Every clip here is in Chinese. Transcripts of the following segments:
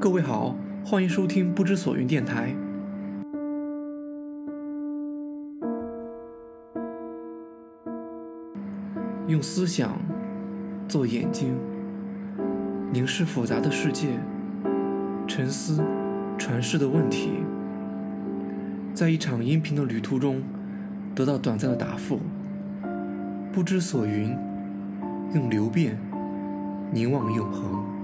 各位好，欢迎收听不知所云电台。用思想做眼睛，凝视复杂的世界，沉思传世的问题，在一场音频的旅途中得到短暂的答复。不知所云，用流变凝望永恒。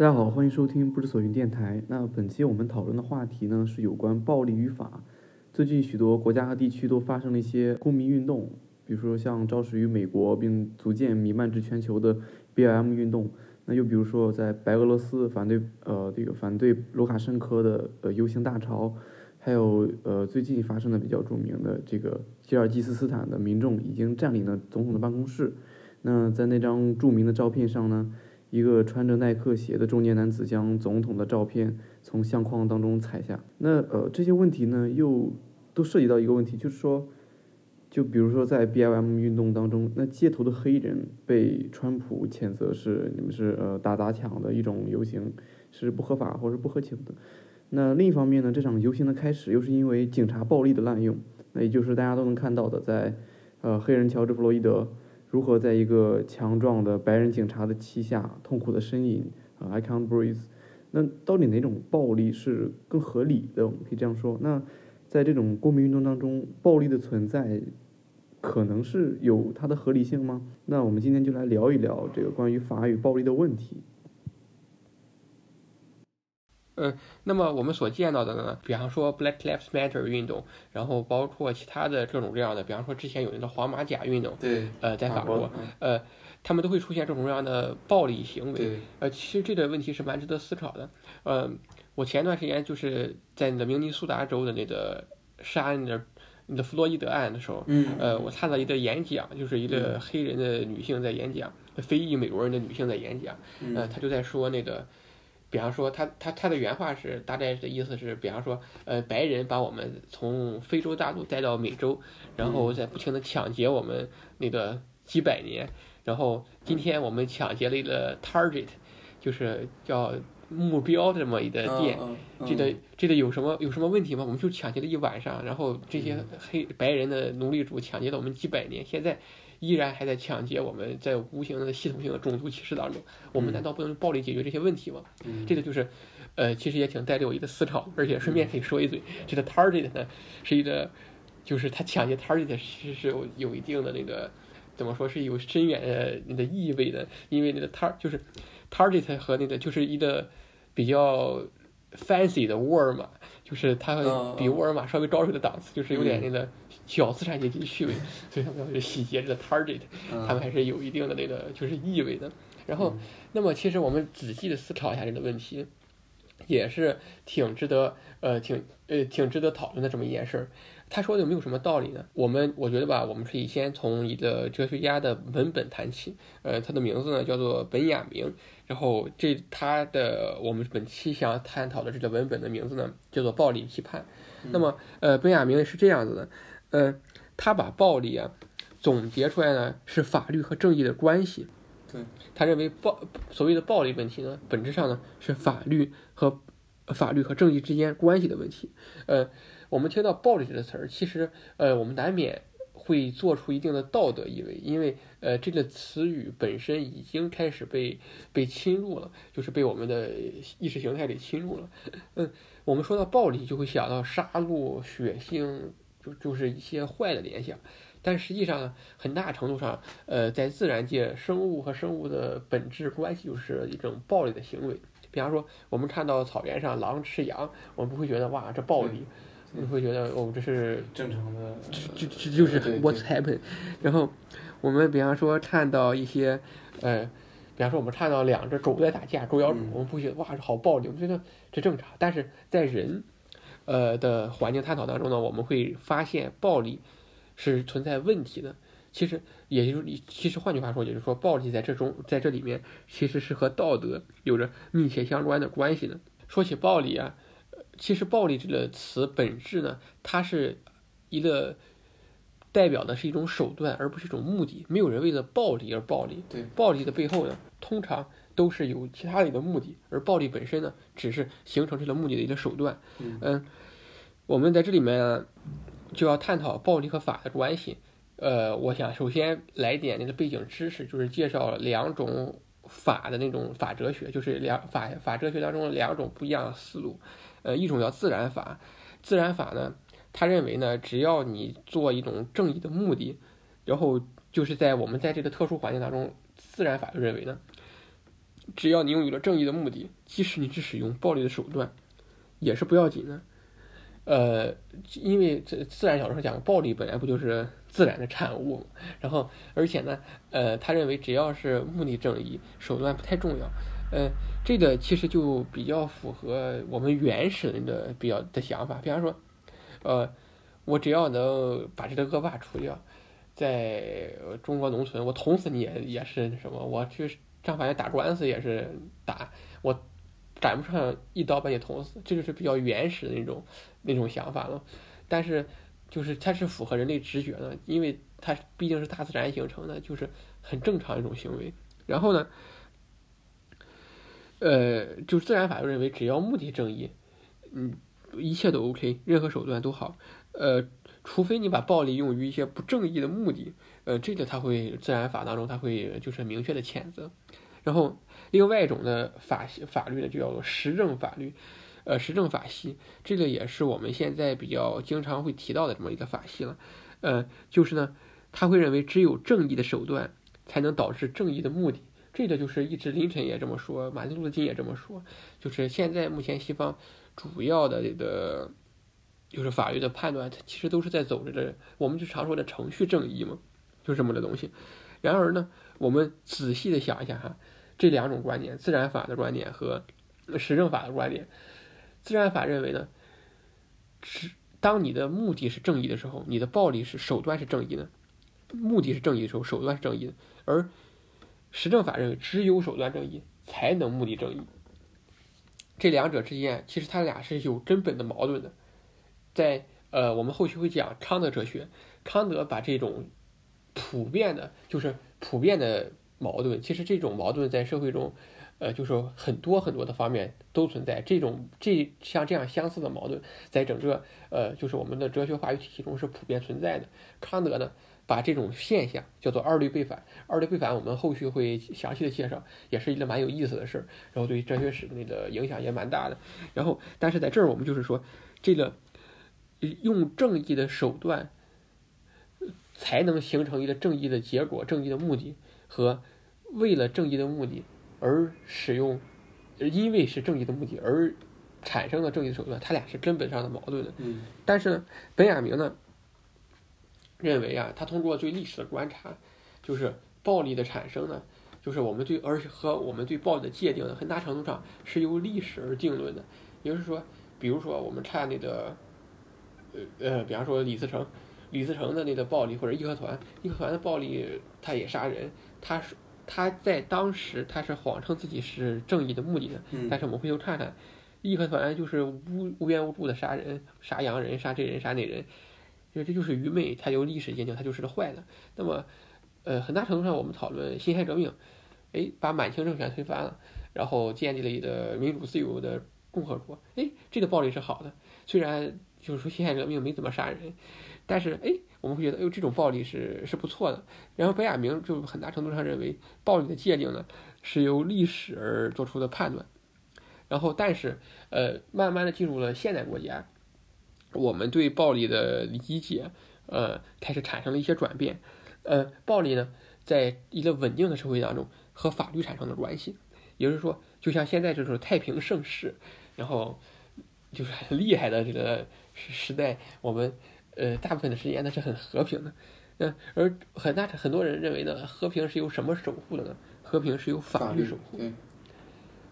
大家好，欢迎收听不知所云电台。那本期我们讨论的话题呢是有关暴力与法。最近许多国家和地区都发生了一些公民运动，比如说像肇始于美国并逐渐弥漫至全球的 BLM 运动。那又比如说在白俄罗斯反对呃这个反对卢卡申科的呃游行大潮，还有呃最近发生的比较著名的这个吉尔吉斯斯坦的民众已经占领了总统的办公室。那在那张著名的照片上呢？一个穿着耐克鞋的中年男子将总统的照片从相框当中踩下。那呃这些问题呢，又都涉及到一个问题，就是说，就比如说在 BLM 运动当中，那街头的黑人被川普谴责是你们是呃打砸抢的一种游行，是不合法或者不合情的。那另一方面呢，这场游行的开始又是因为警察暴力的滥用，那也就是大家都能看到的，在呃黑人乔治弗洛伊德。如何在一个强壮的白人警察的旗下痛苦的呻吟啊？I can't breathe。那到底哪种暴力是更合理的？我们可以这样说。那在这种公民运动当中，暴力的存在可能是有它的合理性吗？那我们今天就来聊一聊这个关于法与暴力的问题。嗯，那么我们所见到的呢，比方说 Black Lives Matter 运动，然后包括其他的各种各样的，比方说之前有那个黄马甲运动，对，呃，在法国，呃，他们都会出现这种各样的暴力行为，呃，其实这个问题是蛮值得思考的。呃，我前段时间就是在那个明尼苏达州的那个杀那个那个弗洛伊德案的时候，嗯，呃，我看到一个演讲，就是一个黑人的女性在演讲，非裔美国人的女性在演讲，呃，她就在说那个。比方说，他他他的原话是大概的意思是，比方说，呃，白人把我们从非洲大陆带到美洲，然后再不停的抢劫我们那个几百年，然后今天我们抢劫了一个 target，就是叫目标这么一个店，这个这个有什么有什么问题吗？我们就抢劫了一晚上，然后这些黑白人的奴隶主抢劫了我们几百年，现在。依然还在抢劫我们，在无形的系统性的种族歧视当中，我们难道不能用暴力解决这些问题吗？这个就是，呃，其实也挺带着我一个思考，而且顺便可以说一嘴，这个 target 呢，是一个，就是他抢劫 target 其实是有有一定的那个，怎么说是有深远的那个意味的，因为那个 tar 就是 target 和那个就是一个比较 fancy 的沃尔玛，就是它比沃尔玛稍微高出的档次，就是有点那个。小资产阶级趣味，所以他们要去洗劫这个 target，他们还是有一定的那个就是意味的。然后，那么其实我们仔细的思考一下这个问题，也是挺值得呃挺呃挺值得讨论的这么一件事儿。他说的有没有什么道理呢？我们我觉得吧，我们可以先从一个哲学家的文本谈起。呃，他的名字呢叫做本雅明。然后这他的我们本期想探讨的这个文本的名字呢叫做《暴力批判》。那么呃，本雅明是这样子的。呃，他把暴力啊总结出来呢是法律和正义的关系。对，他认为暴所谓的暴力问题呢，本质上呢是法律和法律和正义之间关系的问题。呃，我们听到暴力这个词儿，其实呃我们难免会做出一定的道德意味，因为呃这个词语本身已经开始被被侵入了，就是被我们的意识形态给侵入了。嗯，我们说到暴力，就会想到杀戮、血腥。就就是一些坏的联想，但实际上很大程度上，呃，在自然界，生物和生物的本质关系就是一种暴力的行为。比方说，我们看到草原上狼吃羊，我们不会觉得哇这暴力，你会觉得哦这是正常的，就就就是 what's happened。然后我们比方说看到一些，呃，比方说我们看到两只狗在打架，狗咬狗，我们不觉得哇这好暴力，我们觉得这正常。但是在人。呃的环境探讨当中呢，我们会发现暴力是存在问题的。其实，也就是你，其实换句话说，也就是说，暴力在这中，在这里面其实是和道德有着密切相关的关系的。说起暴力啊，其实暴力这个词本质呢，它是一个代表的是一种手段，而不是一种目的。没有人为了暴力而暴力。对，暴力的背后呢，通常都是有其他的一个目的，而暴力本身呢，只是形成这个目的的一个手段。嗯，我们在这里面就要探讨暴力和法的关系。呃，我想首先来点那个背景知识，就是介绍两种法的那种法哲学，就是两法法哲学当中两种不一样的思路。呃，一种叫自然法，自然法呢，他认为呢，只要你做一种正义的目的，然后就是在我们在这个特殊环境当中，自然法就认为呢，只要你拥有了正义的目的，即使你是使用暴力的手段，也是不要紧的。呃，因为这自然小说讲暴力本来不就是自然的产物，然后而且呢，呃，他认为只要是目的正义，手段不太重要。呃，这个其实就比较符合我们原始人的比较的想法。比方说，呃，我只要能把这个恶霸除掉，在中国农村，我捅死你也也是什么？我去上法院打官司也是打我，赶不上一刀把你捅死，这就是比较原始的那种那种想法了。但是，就是它是符合人类直觉的，因为它毕竟是大自然形成的，就是很正常一种行为。然后呢？呃，就自然法就认为，只要目的正义，嗯，一切都 OK，任何手段都好。呃，除非你把暴力用于一些不正义的目的，呃，这个他会自然法当中他会就是明确的谴责。然后，另外一种的法法律呢，就叫做实证法律，呃，实证法系，这个也是我们现在比较经常会提到的这么一个法系了。呃，就是呢，他会认为只有正义的手段才能导致正义的目的。这个就是一直林肯也这么说，马丁路德金也这么说，就是现在目前西方主要的这个就是法律的判断，它其实都是在走着这，我们就常说的程序正义嘛，就这么的东西。然而呢，我们仔细的想一下哈，这两种观点，自然法的观点和实证法的观点，自然法认为呢，是当你的目的是正义的时候，你的暴力是手段是正义的，目的是正义的时候，手段是正义的，而实证法认为，只有手段正义才能目的正义。这两者之间，其实他俩是有根本的矛盾的。在呃，我们后续会讲康德哲学，康德把这种普遍的，就是普遍的矛盾，其实这种矛盾在社会中，呃，就是很多很多的方面都存在。这种这像这样相似的矛盾，在整个呃，就是我们的哲学话语体系中是普遍存在的。康德呢？把这种现象叫做二律背反，二律背反我们后续会详细的介绍，也是一个蛮有意思的事儿，然后对哲学史那个影响也蛮大的。然后，但是在这儿我们就是说，这个用正义的手段才能形成一个正义的结果、正义的目的，和为了正义的目的而使用，因为是正义的目的而产生的正义的手段，它俩是根本上的矛盾的。嗯。但是呢，本雅明呢？认为啊，他通过对历史的观察，就是暴力的产生呢，就是我们对而和我们对暴力的界定呢，很大程度上是由历史而定论的。也就是说，比如说我们看那个，呃呃，比方说李自成，李自成的那个暴力或者义和团，义和团的暴力，他也杀人，他是他在当时他是谎称自己是正义的目的的，但是我们回头看看，义和团就是无无缘无故的杀人，杀洋人，杀这人，杀那人。因为这就是愚昧，他由历史鉴定，他就是个坏的。那么，呃，很大程度上，我们讨论辛亥革命，哎，把满清政权推翻了，然后建立了一个民主自由的共和国，哎，这个暴力是好的。虽然就是说辛亥革命没怎么杀人，但是哎，我们会觉得，哎，这种暴力是是不错的。然后本雅明就很大程度上认为，暴力的界定呢是由历史而做出的判断。然后，但是，呃，慢慢的进入了现代国家。我们对暴力的理解，呃，开始产生了一些转变。呃，暴力呢，在一个稳定的社会当中和法律产生了关系，也就是说，就像现在这种太平盛世，然后就是很厉害的这个时代，我们呃大部分的时间呢是很和平的。嗯，而很大很多人认为呢，和平是由什么守护的呢？和平是由法律守护。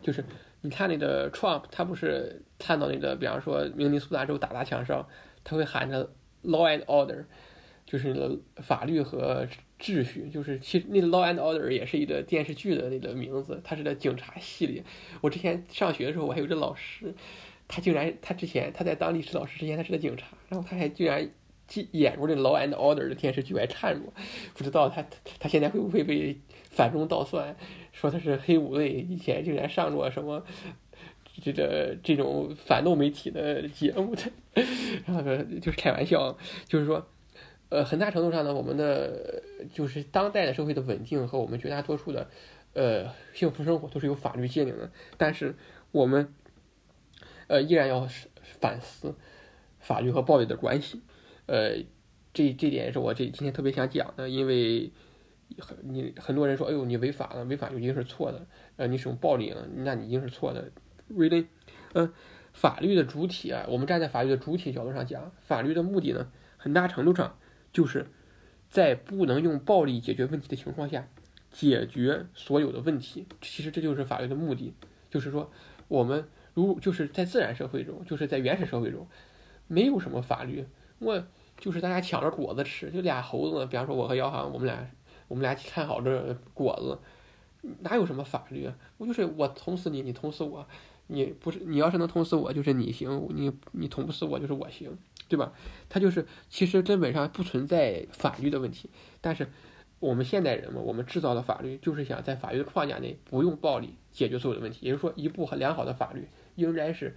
就是。你看那个 Trump，他不是看到那个，比方说明尼苏达州打砸抢烧，他会喊着 Law and Order，就是那个法律和秩序。就是其实那个 Law and Order 也是一个电视剧的那个名字，它是在警察系列。我之前上学的时候，我还有个老师，他竟然他之前他在当历史老师之前他是个警察，然后他还居然演过这《Law and Order》的电视剧还掺入，不知道他他现在会不会被反中倒算，说他是黑五类，以前竟然上过什么这个这种反动媒体的节目的，然后就是开玩笑，就是说。呃，很大程度上呢，我们的就是当代的社会的稳定和我们绝大多数的，呃，幸福生活都是有法律界定的。但是我们，呃，依然要反思法律和暴力的关系。呃，这这点是我这今天特别想讲的，因为很你很多人说，哎呦，你违法了，违法就一定是错的。呃，你使用暴力了，那你一定是错的。Really，呃，法律的主体啊，我们站在法律的主体角度上讲，法律的目的呢，很大程度上。就是在不能用暴力解决问题的情况下，解决所有的问题。其实这就是法律的目的。就是说，我们如就是在自然社会中，就是在原始社会中，没有什么法律。我就是大家抢着果子吃，就俩猴子。比方说，我和姚航，我们俩，我们俩看好这果子，哪有什么法律？我就是我捅死你，你捅死我。你不是你要是能捅死我，就是你行；你你捅不死我，就是我行。对吧？他就是其实根本上不存在法律的问题，但是我们现代人嘛，我们制造的法律就是想在法律的框架内不用暴力解决所有的问题。也就是说，一部很良好的法律应该是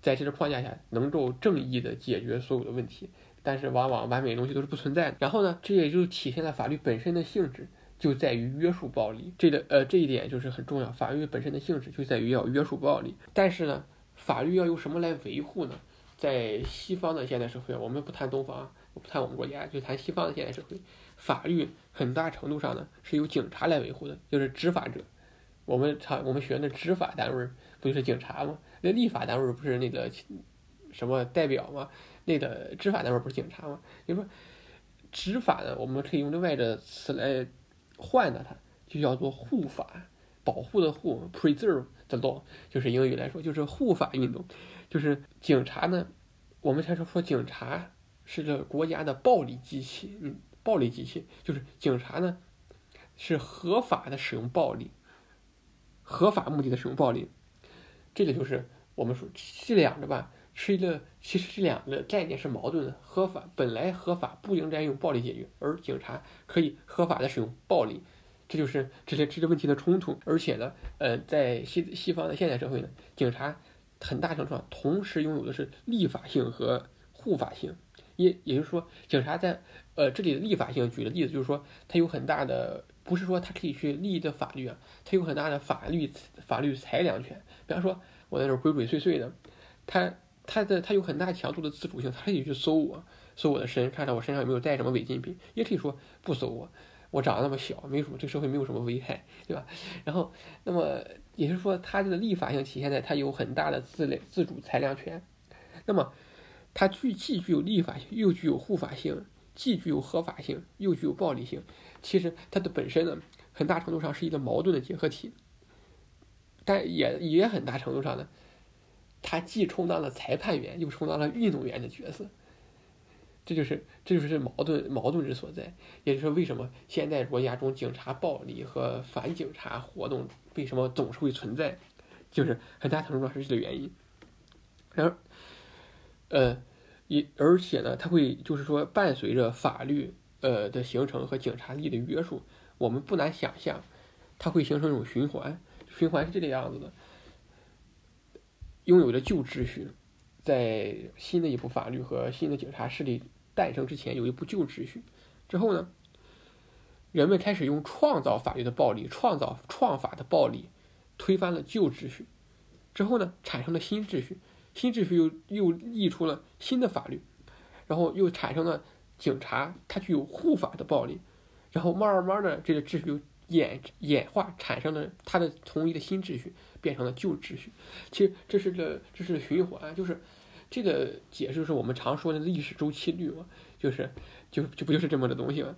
在这个框架下能够正义的解决所有的问题。但是往往完美的东西都是不存在的。然后呢，这也就体现了法律本身的性质就在于约束暴力。这个呃这一点就是很重要，法律本身的性质就在于要约束暴力。但是呢，法律要用什么来维护呢？在西方的现代社会，我们不谈东方，我不谈我们国家，就谈西方的现代社会。法律很大程度上呢是由警察来维护的，就是执法者。我们常我们学的执法单位不就是警察吗？那立法单位不是那个什么代表吗？那个执法单位不是警察吗？就说，执法呢，我们可以用另外的词来换的，它就叫做护法，保护的护，preserve the law，就是英语来说就是护法运动。就是警察呢，我们才说说警察是这国家的暴力机器，嗯，暴力机器就是警察呢是合法的使用暴力，合法目的的使用暴力，这个就是我们说这两个吧，是一个其实这两个概念是矛盾的。合法本来合法不应该用暴力解决，而警察可以合法的使用暴力，这就是这些这些问题的冲突。而且呢，呃，在西西方的现代社会呢，警察。很大程度上同时拥有的是立法性和护法性，也也就是说，警察在呃这里的立法性，举的例子就是说，他有很大的，不是说他可以去立的法律啊，他有很大的法律法律裁量权。比方说，我在这鬼鬼祟祟的，他他的他有很大强度的自主性，他可以去搜我，搜我的身，看看我身上有没有带什么违禁品，也可以说不搜我，我长得那么小，没什么对社会没有什么危害，对吧？然后那么。也就是说，它这个立法性体现在它有很大的自类自主裁量权。那么，它具既具有立法性，又具有护法性；既具有合法性，又具有暴力性。其实它的本身呢，很大程度上是一个矛盾的结合体。但也也很大程度上呢，他既充当了裁判员，又充当了运动员的角色。这就是这就是矛盾矛盾之所在。也就是说，为什么现在国家中警察暴力和反警察活动？为什么总是会存在？就是很大程度上是这个原因。然后，呃，一而且呢，它会就是说伴随着法律呃的形成和警察力的约束，我们不难想象，它会形成一种循环。循环是这个样子的：拥有的旧秩序，在新的一部法律和新的警察势力诞生之前，有一部旧秩序。之后呢？人们开始用创造法律的暴力，创造创法的暴力，推翻了旧秩序，之后呢，产生了新秩序，新秩序又又立出了新的法律，然后又产生了警察，它具有护法的暴力，然后慢慢的这个秩序演演化，产生了它的从一个新秩序变成了旧秩序。其实这是个这是循环，就是这个解释是我们常说的历史周期率嘛，就是就就不就是这么的东西嘛？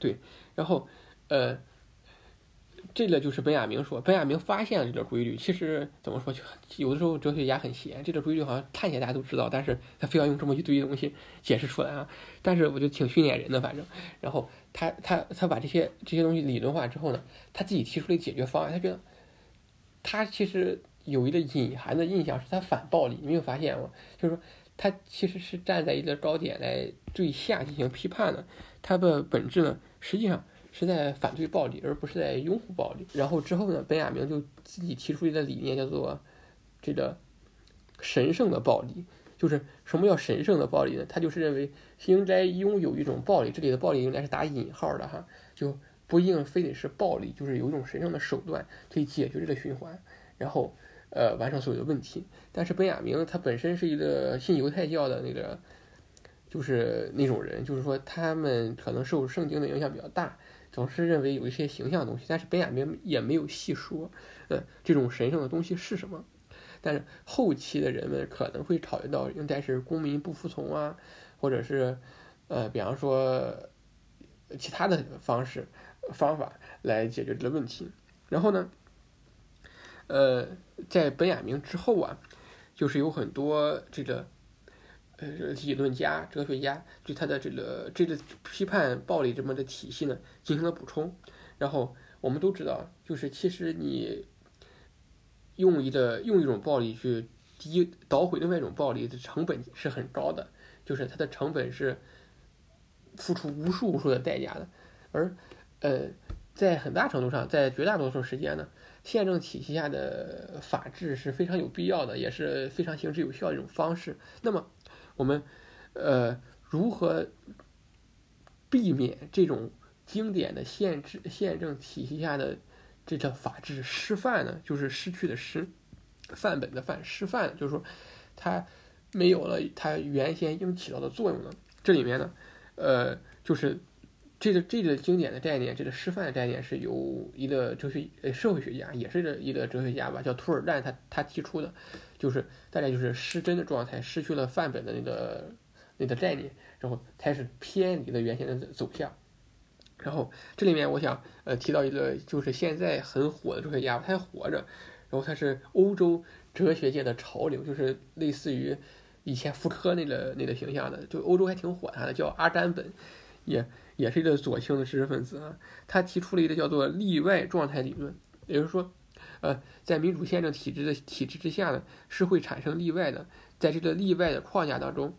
对，然后，呃，这个就是本雅明说，本雅明发现了这个规律。其实怎么说，就有的时候哲学家很闲，这个规律好像看起来大家都知道，但是他非要用这么一堆东西解释出来啊。但是我觉得挺训练人的，反正。然后他他他把这些这些东西理论化之后呢，他自己提出了解决方案。他觉得，他其实有一个隐含的印象是他反暴力，你没有发现吗？就是说他其实是站在一个高点来对下进行批判的，他的本质呢，实际上是在反对暴力，而不是在拥护暴力。然后之后呢，本雅明就自己提出一个理念，叫做这个神圣的暴力。就是什么叫神圣的暴力呢？他就是认为应该拥有一种暴力，这里的暴力应该是打引号的哈，就不一定非得是暴力，就是有一种神圣的手段可以解决这个循环，然后呃完成所有的问题。但是本雅明他本身是一个信犹太教的那个，就是那种人，就是说他们可能受圣经的影响比较大，总是认为有一些形象的东西，但是本雅明也没有细说，呃这种神圣的东西是什么。但是后期的人们可能会考虑到应该是公民不服从啊，或者是，呃，比方说其他的方式方法来解决这个问题。然后呢，呃，在本雅明之后啊，就是有很多这个呃理论家、哲学家对他的这个这个批判暴力这么的体系呢进行了补充。然后我们都知道，就是其实你。用一个用一种暴力去击捣毁另外一种暴力的成本是很高的，就是它的成本是付出无数无数的代价的，而呃，在很大程度上，在绝大多数时间呢，宪政体系下的法治是非常有必要的，也是非常行之有效的一种方式。那么，我们呃如何避免这种经典的宪制宪政体系下的？这叫法治失范呢，就是失去的失，范本的范，失范，就是说，它没有了它原先应起到的作用呢。这里面呢，呃，就是这个这个经典的概念，这个失范的概念是由一个哲学呃社会学家，也是一个哲学家吧，叫图尔干，他他提出的，就是大概就是失真的状态，失去了范本的那个那个概念，然后开始偏离了原先的走向。然后这里面我想呃提到一个就是现在很火的哲学家，他还活着，然后他是欧洲哲学界的潮流，就是类似于以前福柯那个那个形象的，就欧洲还挺火他的，叫阿甘本，也也是一个左倾的知识分子啊。他提出了一个叫做例外状态理论，也就是说，呃，在民主宪政体制的体制之下呢，是会产生例外的，在这个例外的框架当中。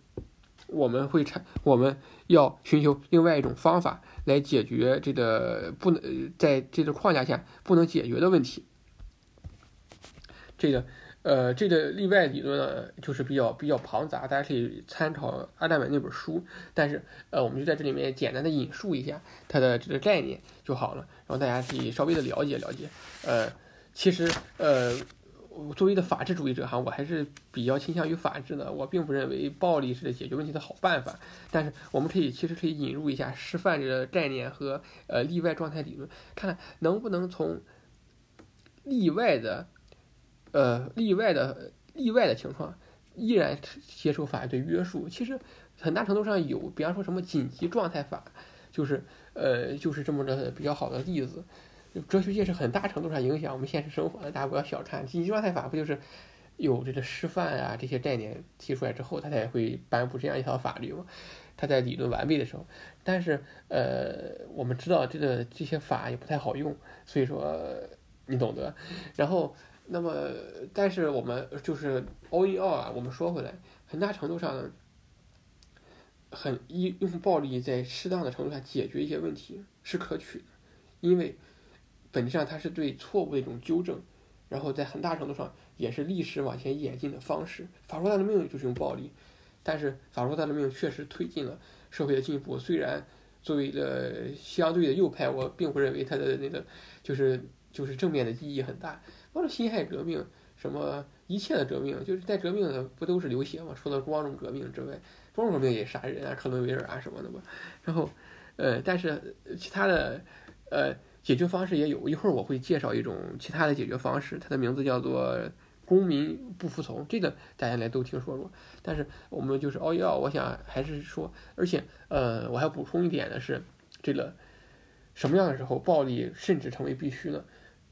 我们会产，我们要寻求另外一种方法来解决这个不能在这个框架下不能解决的问题。这个，呃，这个例外理论呢，就是比较比较庞杂，大家可以参考阿达本那本书。但是，呃，我们就在这里面简单的引述一下它的这个概念就好了，然后大家可以稍微的了解了解。呃，其实，呃。作为的法治主义者哈，我还是比较倾向于法治的。我并不认为暴力是解决问题的好办法。但是我们可以其实可以引入一下示范这个概念和呃例外状态理论，看看能不能从例外的呃例外的例外的情况依然接受法律的约束。其实很大程度上有，比方说什么紧急状态法，就是呃就是这么的比较好的例子。哲学界是很大程度上影响我们现实生活的，大家不要小看经济状态法，不就是有这个示范啊这些概念提出来之后，他才会颁布这样一条法律嘛？他在理论完备的时候，但是呃，我们知道这个这些法也不太好用，所以说你懂得。然后，那么但是我们就是 all in all 啊，我们说回来，很大程度上很一用暴力在适当的程度上解决一些问题是可取的，因为。本质上，它是对错误的一种纠正，然后在很大程度上也是历史往前演进的方式。法国大革命就是用暴力，但是法国大革命确实推进了社会的进步。虽然作为一个相对的右派，我并不认为它的那个就是就是正面的意义很大。包括辛亥革命，什么一切的革命，就是在革命的不都是流血吗？除了光荣革命之外，光荣革命也杀人啊，克伦威尔啊什么的嘛。然后，呃，但是其他的，呃。解决方式也有一会儿我会介绍一种其他的解决方式，它的名字叫做公民不服从，这个大家来都听说过。但是我们就是哦要，我想还是说，而且呃，我还要补充一点的是，这个什么样的时候暴力甚至成为必须呢？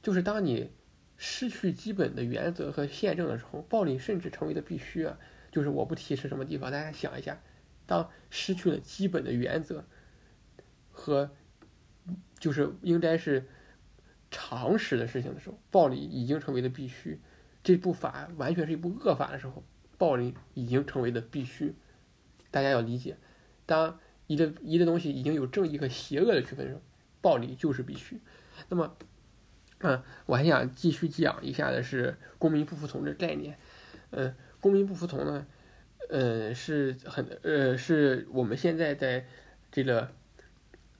就是当你失去基本的原则和宪政的时候，暴力甚至成为的必须啊。就是我不提是什么地方，大家想一下，当失去了基本的原则和。就是应该是常识的事情的时候，暴力已经成为了必须。这部法完全是一部恶法的时候，暴力已经成为了必须。大家要理解，当一个一个东西已经有正义和邪恶的区分时，暴力就是必须。那么，嗯，我还想继续讲一下的是公民不服从这概念。嗯，公民不服从呢，呃，是很呃，是我们现在在这个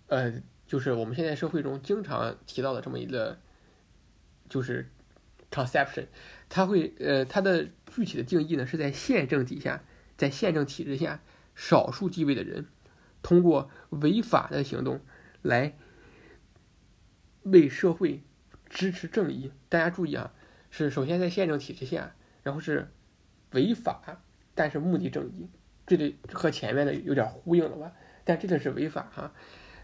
呃，就是我们现在社会中经常提到的这么一个，就是 conception。它会呃，它的具体的定义呢，是在宪政底下，在宪政体制下，少数地位的人通过违法的行动来为社会支持正义。大家注意啊，是首先在宪政体制下，然后是违法，但是目的正义，这里和前面的有点呼应了吧？但这个是违法哈，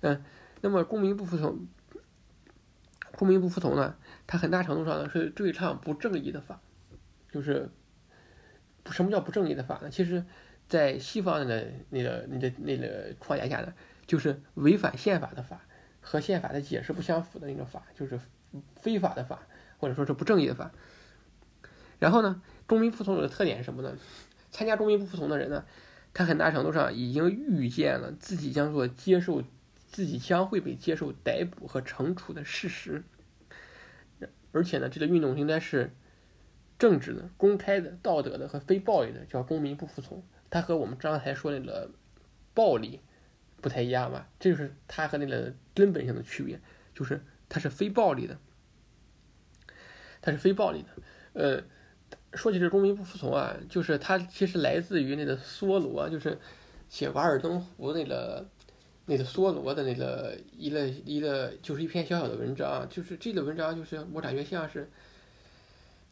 嗯，那么公民不服从，公民不服从呢？它很大程度上呢是对抗不正义的法，就是什么叫不正义的法呢？其实，在西方的那个、那个、那个框架下呢，就是违反宪法的法和宪法的解释不相符的那种法，就是非法的法，或者说是不正义的法。然后呢，公民服从的特点是什么呢？参加公民不服从的人呢，他很大程度上已经预见了自己将做接受，自己将会被接受逮捕和惩处的事实。而且呢，这个运动应该是政治的、公开的、道德的和非暴力的，叫公民不服从。它和我们刚才说那个暴力不太一样吧？这就是它和那个根本性的区别，就是它是非暴力的，它是非暴力的。呃，说起这公民不服从啊，就是它其实来自于那个梭罗，就是写《瓦尔登湖》那个。那个梭罗的那个一个一个就是一篇小小的文章，就是这个文章就是我感觉像是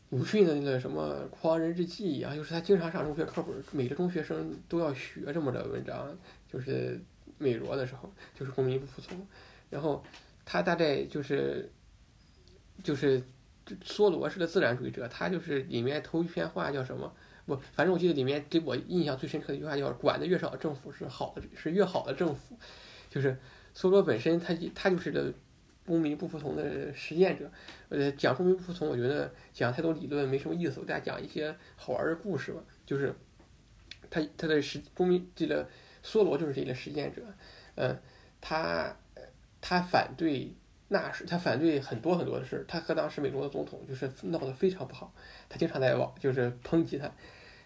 鲁迅的那个什么《狂人日记》一样，就是他经常上中学课本，每个中学生都要学这么的文章，就是美罗的时候，就是公民不服从，然后他大概就是就是梭罗是个自然主义者，他就是里面头一篇话叫什么？不，反正我记得里面给我印象最深刻的一句话叫“管的越少，政府是好的，是越好的政府”。就是梭罗本身，他他就是个公民不服从的实践者。呃，讲公民不服从，我觉得讲太多理论没什么意思，我给大家讲一些好玩的故事吧。就是他他的实公民这个梭罗就是这个实践者，呃，他他反对纳税，他反对很多很多的事他和当时美国的总统就是闹得非常不好，他经常在网就是抨击他。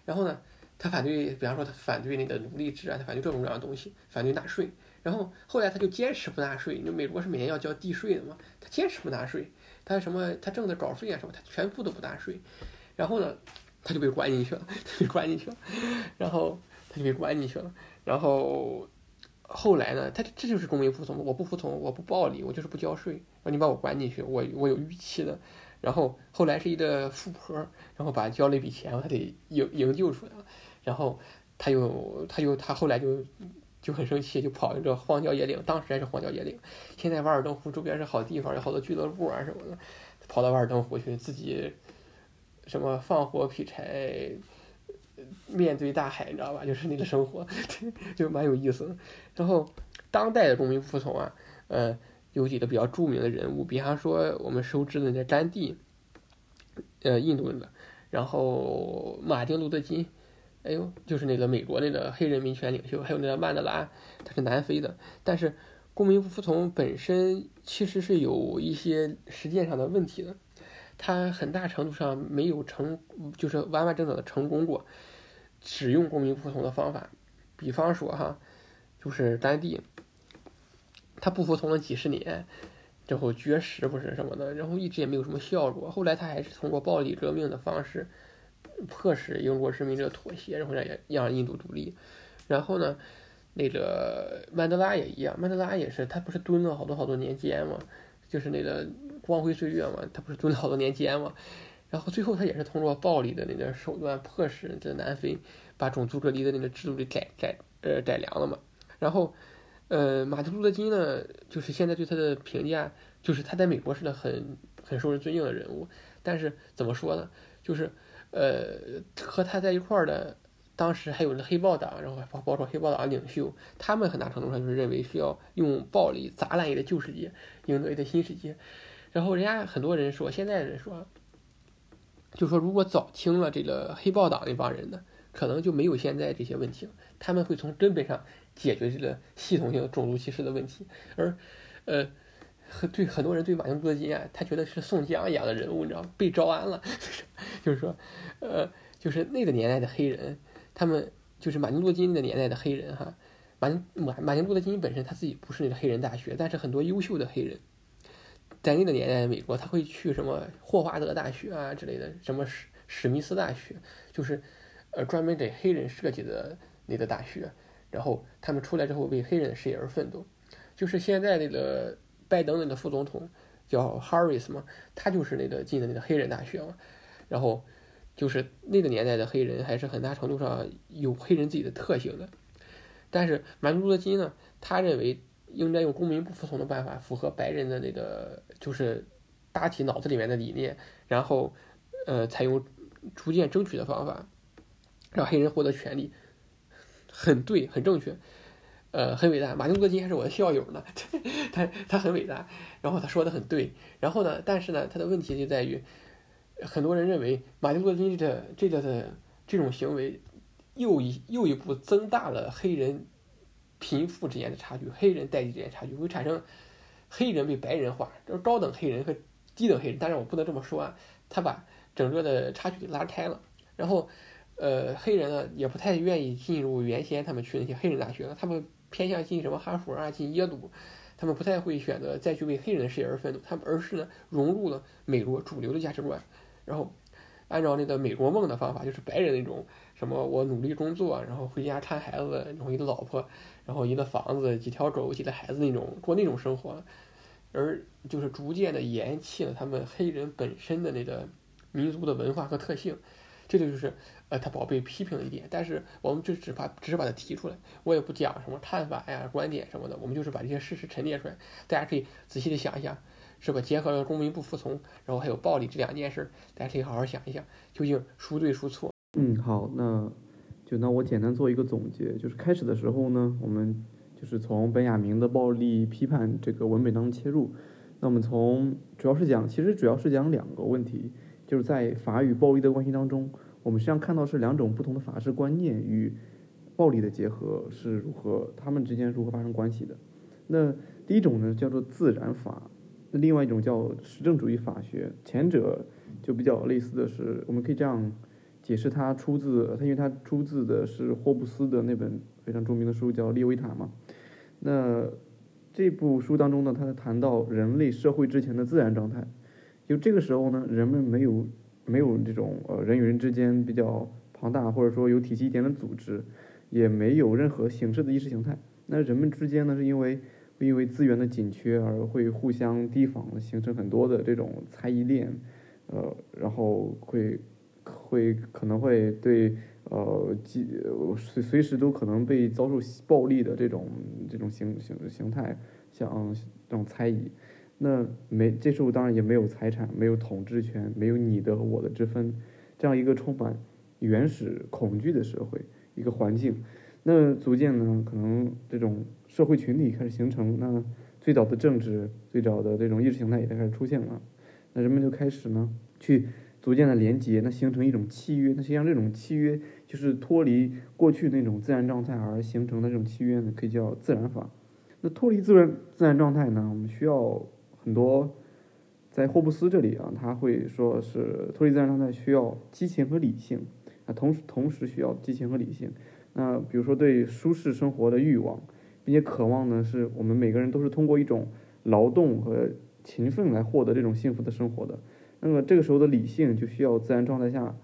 然后呢，他反对，比方说他反对那个奴隶制啊，他反对各种各样的东西，反对纳税。然后后来他就坚持不纳税，因为美国是每年要交地税的嘛，他坚持不纳税，他什么他挣的稿费啊什么，他全部都不纳税。然后呢，他就被关进去了，被关进去了。然后他就被关进去了。然后后来呢，他这就是公民服从，我不服从，我不暴力，我就是不交税，让你把我关进去，我我有预期的。然后后来是一个富婆，然后把交了一笔钱，他得营营救出来了。然后他又他又他后来就。就很生气，就跑一个荒郊野岭，当时还是荒郊野岭。现在瓦尔登湖周边是好地方，有好多俱乐部啊什么的。跑到瓦尔登湖去，自己什么放火劈柴，面对大海，你知道吧？就是那个生活，就蛮有意思的。然后当代的公民不服从啊，呃，有几个比较著名的人物，比方说我们熟知的那甘地，呃，印度的，然后马丁路德金。哎呦，就是那个美国那个黑人民权领袖，还有那个曼德拉，他是南非的。但是公民不服从本身其实是有一些实践上的问题的，他很大程度上没有成，就是完完整整的成功过使用公民服从的方法。比方说哈，就是丹地，他不服从了几十年，之后绝食不是什么的，然后一直也没有什么效果。后来他还是通过暴力革命的方式。迫使英国殖民者妥协，然后让让印度独立。然后呢，那个曼德拉也一样，曼德拉也是，他不是蹲了好多好多年监吗？就是那个光辉岁月嘛，他不是蹲了好多年监吗？然后最后他也是通过暴力的那个手段，迫使这南非把种族隔离的那个制度给改改呃改良了嘛。然后，呃，马丁路德金呢，就是现在对他的评价，就是他在美国是个很很受人尊敬的人物，但是怎么说呢，就是。呃，和他在一块儿的，当时还有那黑豹党，然后包包括黑豹党领袖，他们很大程度上就是认为需要用暴力砸烂一个旧世界，赢得一个新世界。然后人家很多人说，现在人说，就说如果早听了这个黑豹党那帮人呢，可能就没有现在这些问题了。他们会从根本上解决这个系统性种族歧视的问题。而，呃，很对很多人对马丁路德金啊，他觉得是宋江一样的人物，你知道被招安了，就是说，呃，就是那个年代的黑人，他们就是马丁路德金那个年代的黑人哈。马马马丁路德金本身他自己不是那个黑人大学，但是很多优秀的黑人。在那个年代，美国他会去什么霍华德大学啊之类的，什么史史密斯大学，就是呃专门给黑人设计的那个大学。然后他们出来之后为黑人的事业而奋斗。就是现在那个拜登那个副总统叫 Harris 嘛，他就是那个进的那个黑人大学嘛。然后就是那个年代的黑人还是很大程度上有黑人自己的特性的。但是马丁路德金呢，他认为。应该用公民不服从的办法，符合白人的那个就是大体脑子里面的理念，然后呃采用逐渐争取的方法，让黑人获得权利，很对，很正确，呃，很伟大。马丁路德金还是我的校友呢，他他很伟大，然后他说的很对，然后呢，但是呢，他的问题就在于，很多人认为马丁路德金的这个的这种行为，又一又一步增大了黑人。贫富之间的差距，黑人代际之间差距会产生黑人被白人化，就是高等黑人和低等黑人。当然我不能这么说啊，他把整个的差距给拉开了。然后，呃，黑人呢也不太愿意进入原先他们去那些黑人大学，他们偏向进什么哈佛啊，进耶鲁，他们不太会选择再去为黑人的事业而奋斗，他们而是呢融入了美国主流的价值观，然后按照那个美国梦的方法，就是白人那种。什么？我努力工作，然后回家看孩子，然后一个老婆，然后一个房子，几条狗，几个孩子那种过那种生活，而就是逐渐的延弃了他们黑人本身的那个民族的文化和特性，这就就是呃他宝贝批评的一点。但是我们就只把只是把它提出来，我也不讲什么看法呀、观点什么的，我们就是把这些事实陈列出来，大家可以仔细的想一想，是吧？结合了公民不服从，然后还有暴力这两件事，大家可以好好想一想，究竟孰对孰错。嗯，好，那就那我简单做一个总结，就是开始的时候呢，我们就是从本雅明的暴力批判这个文本当中切入，那我们从主要是讲，其实主要是讲两个问题，就是在法与暴力的关系当中，我们实际上看到是两种不同的法治观念与暴力的结合是如何，他们之间如何发生关系的。那第一种呢叫做自然法，那另外一种叫实证主义法学，前者就比较类似的是，我们可以这样。解释它出自它，因为它出自的是霍布斯的那本非常著名的书，叫《利维坦》嘛。那这部书当中呢，它谈到人类社会之前的自然状态，就这个时候呢，人们没有没有这种呃人与人之间比较庞大或者说有体系一点的组织，也没有任何形式的意识形态。那人们之间呢，是因为因为资源的紧缺而会互相提防，形成很多的这种猜疑链，呃，然后会。会可能会对呃，随随时都可能被遭受暴力的这种这种形形形态，像这种猜疑，那没这时候当然也没有财产，没有统治权，没有你的和我的之分，这样一个充满原始恐惧的社会一个环境，那逐渐呢，可能这种社会群体开始形成，那最早的政治，最早的这种意识形态也开始出现了，那人们就开始呢去。逐渐的连接，那形成一种契约。那实际上这种契约就是脱离过去那种自然状态而形成的这种契约呢，可以叫自然法。那脱离自然自然状态呢，我们需要很多。在霍布斯这里啊，他会说是脱离自然状态需要激情和理性啊，同时同时需要激情和理性。那比如说对舒适生活的欲望，并且渴望呢，是我们每个人都是通过一种劳动和勤奋来获得这种幸福的生活的。那么这个时候的理性就需要自然状态下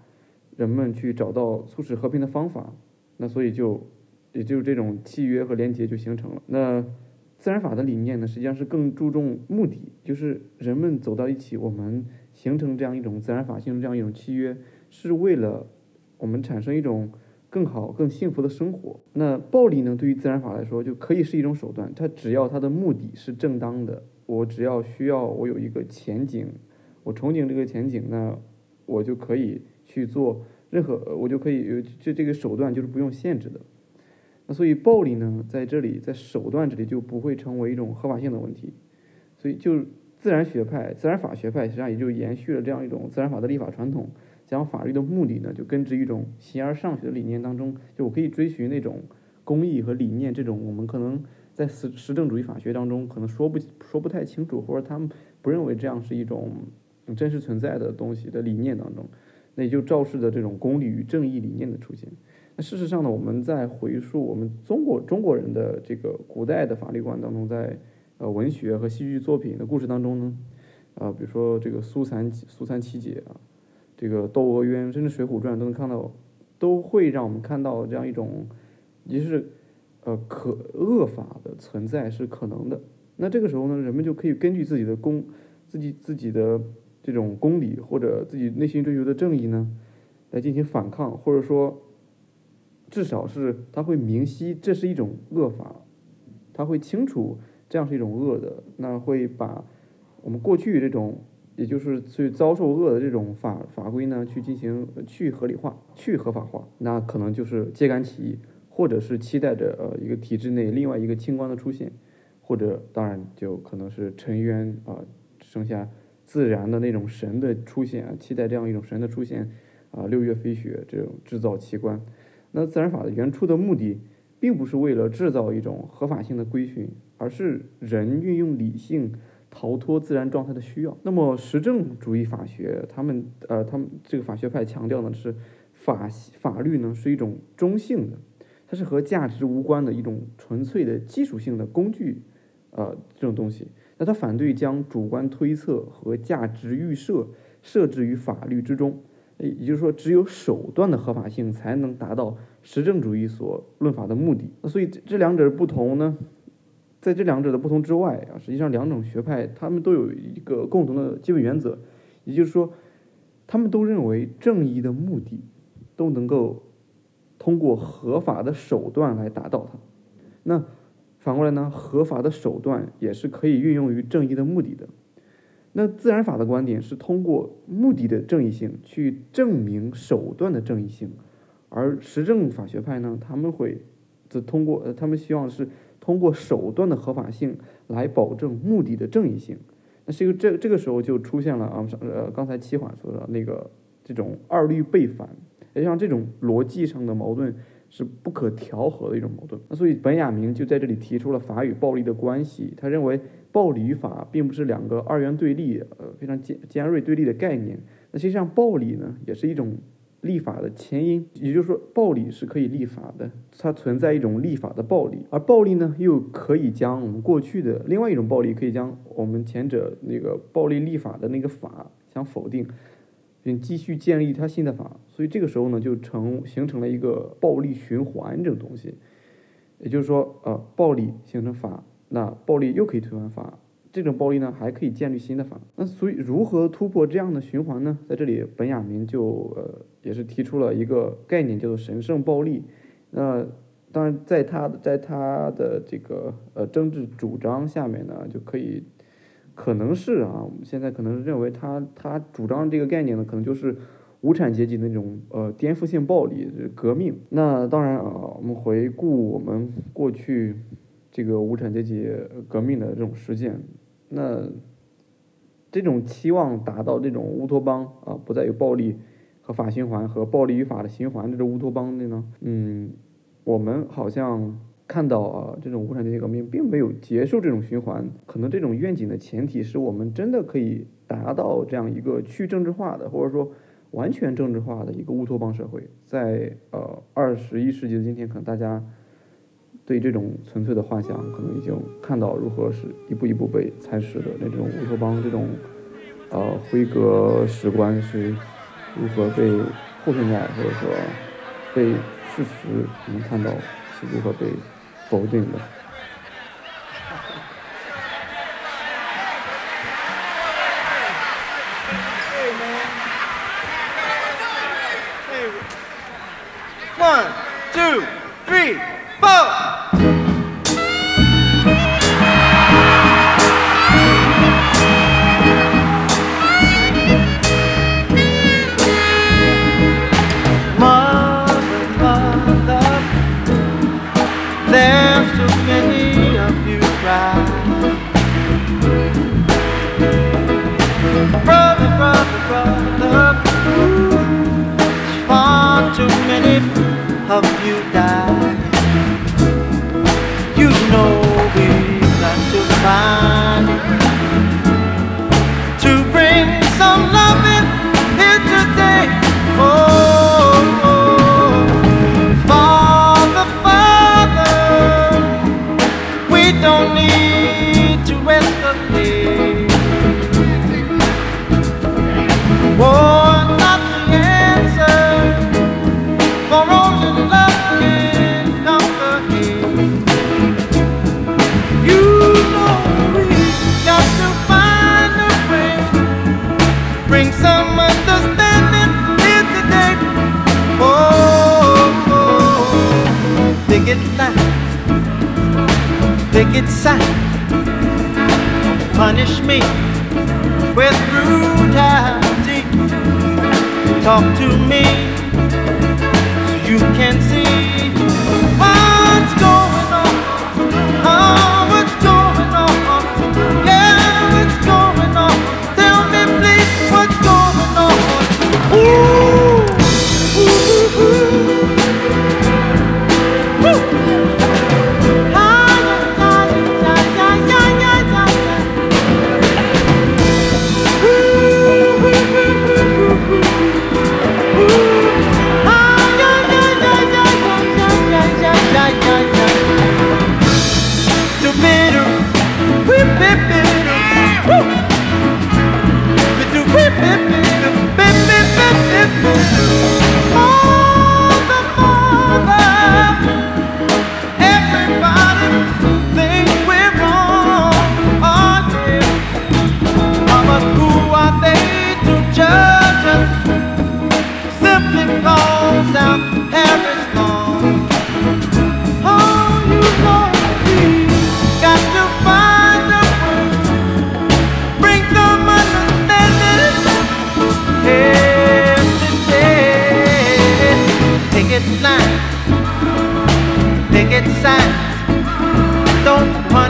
人们去找到促使和平的方法，那所以就也就是这种契约和连接就形成了。那自然法的理念呢，实际上是更注重目的，就是人们走到一起，我们形成这样一种自然法，形成这样一种契约，是为了我们产生一种更好、更幸福的生活。那暴力呢，对于自然法来说就可以是一种手段，它只要它的目的是正当的，我只要需要我有一个前景。我憧憬这个前景，那我就可以去做任何，我就可以有这这个手段就是不用限制的。那所以暴力呢，在这里在手段这里就不会成为一种合法性的问题。所以就自然学派、自然法学派实际上也就延续了这样一种自然法的立法传统，将法律的目的呢，就根植一种形而上学的理念当中，就我可以追寻那种公义和理念，这种我们可能在实实证主义法学当中可能说不说不太清楚，或者他们不认为这样是一种真实存在的东西的理念当中，那也就昭示着这种公理与正义理念的出现。那事实上呢，我们在回溯我们中国中国人的这个古代的法律观当中，在呃文学和戏剧作品的故事当中呢，啊，比如说这个苏三苏三七姐啊，这个窦娥冤，甚至《水浒传》都能看到，都会让我们看到这样一种，也是呃可恶法的存在是可能的。那这个时候呢，人们就可以根据自己的公自己自己的这种公理或者自己内心追求的正义呢，来进行反抗，或者说。至少是他会明晰这是一种恶法，他会清楚这样是一种恶的，那会把我们过去这种，也就是去遭受恶的这种法法规呢，去进行去合理化、去合法化，那可能就是揭竿起义，或者是期待着呃一个体制内另外一个清官的出现，或者当然就可能是沉冤啊，剩下自然的那种神的出现，期待这样一种神的出现啊，六月飞雪这种制造奇观。那自然法的原初的目的，并不是为了制造一种合法性的规训，而是人运用理性逃脱自然状态的需要。那么实证主义法学，他们呃，他们这个法学派强调的是法法律呢是一种中性的，它是和价值无关的一种纯粹的基础性的工具，呃，这种东西。那他反对将主观推测和价值预设设置于法律之中。也就是说，只有手段的合法性才能达到实证主义所论法的目的。所以这两者不同呢，在这两者的不同之外啊，实际上两种学派他们都有一个共同的基本原则，也就是说，他们都认为正义的目的都能够通过合法的手段来达到它。那反过来呢，合法的手段也是可以运用于正义的目的的。那自然法的观点是通过目的的正义性去证明手段的正义性，而实证法学派呢，他们会则通过，他们希望是通过手段的合法性来保证目的的正义性。那这个这这个时候就出现了啊，呃，刚才七缓说的那个这种二律背反，也像这种逻辑上的矛盾。是不可调和的一种矛盾。那所以本雅明就在这里提出了法与暴力的关系。他认为暴力与法并不是两个二元对立，呃，非常尖尖锐对立的概念。那实际上暴力呢，也是一种立法的前因。也就是说，暴力是可以立法的，它存在一种立法的暴力。而暴力呢，又可以将我们过去的另外一种暴力，可以将我们前者那个暴力立法的那个法相否定。并继续建立他新的法，所以这个时候呢，就成形成了一个暴力循环这种东西，也就是说，呃，暴力形成法，那暴力又可以推翻法，这种暴力呢还可以建立新的法。那所以如何突破这样的循环呢？在这里，本雅明就呃也是提出了一个概念，叫做神圣暴力。那当然，在他的在他的这个呃政治主张下面呢，就可以。可能是啊，我们现在可能认为他他主张这个概念呢，可能就是无产阶级那种呃颠覆性暴力革命。那当然啊，我们回顾我们过去这个无产阶级革命的这种实践，那这种期望达到这种乌托邦啊，不再有暴力和法循环和暴力与法的循环这种乌托邦的呢，嗯，我们好像。看到啊，这种无产阶级革命并没有结束这种循环，可能这种愿景的前提是我们真的可以达到这样一个去政治化的，或者说完全政治化的一个乌托邦社会。在呃二十一世纪的今天，可能大家对这种纯粹的幻想，可能已经看到如何是一步一步被蚕食的那种乌托邦，这种呃辉格史观是如何被后现代或者说被事实能看到是如何被。否定的。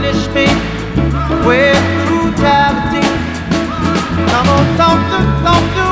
Punish me with brutality. Come on, talk to,